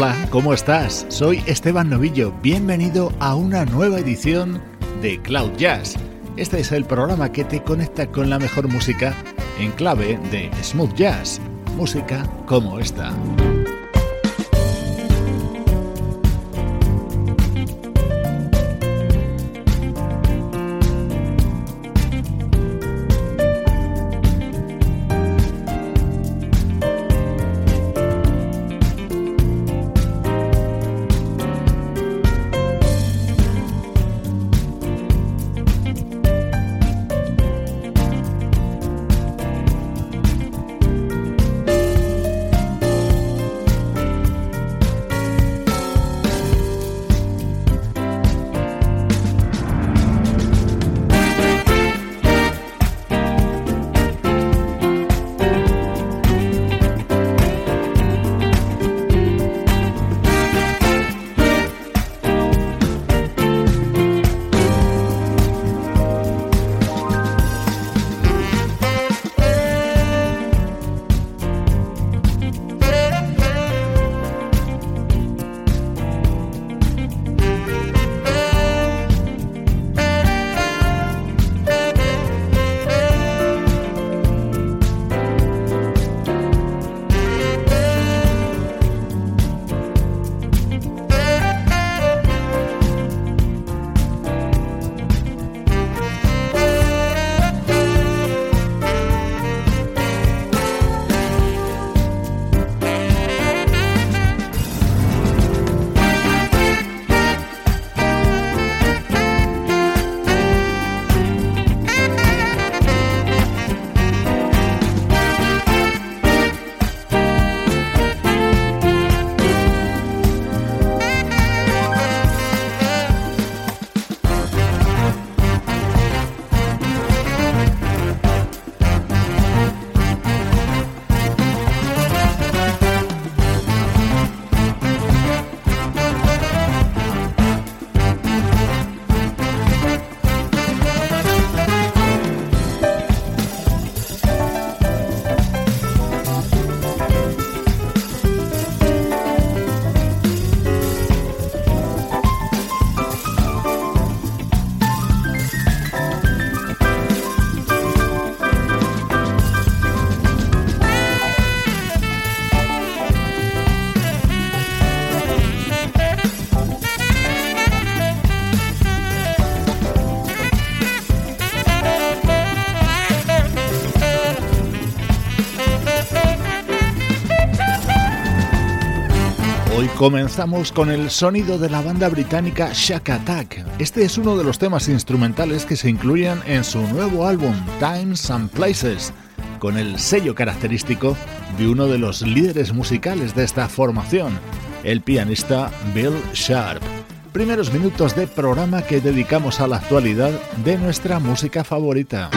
Hola, ¿cómo estás? Soy Esteban Novillo. Bienvenido a una nueva edición de Cloud Jazz. Este es el programa que te conecta con la mejor música en clave de smooth jazz. Música como esta. Comenzamos con el sonido de la banda británica Shack Attack. Este es uno de los temas instrumentales que se incluyen en su nuevo álbum Times and Places, con el sello característico de uno de los líderes musicales de esta formación, el pianista Bill Sharp. Primeros minutos de programa que dedicamos a la actualidad de nuestra música favorita.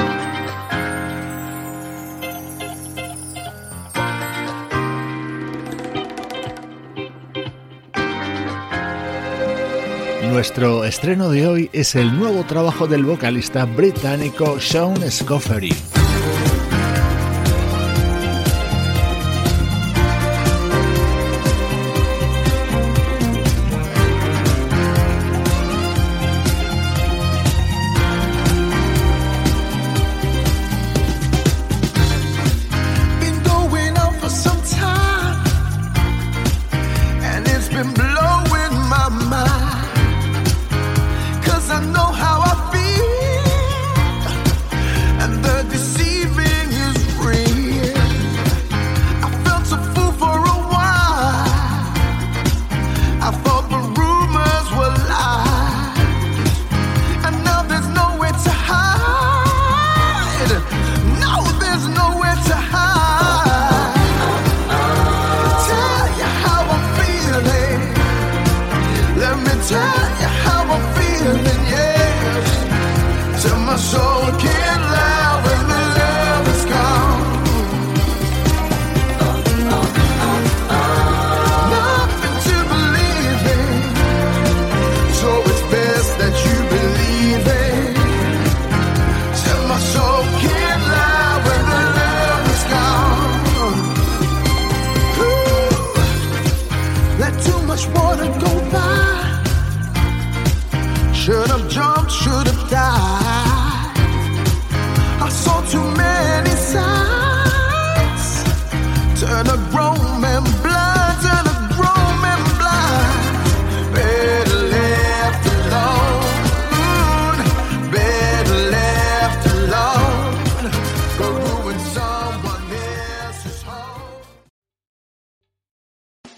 Nuestro estreno de hoy es el nuevo trabajo del vocalista británico Sean Scoffery. tell you how I'm feeling, yes. Till my soul keeps.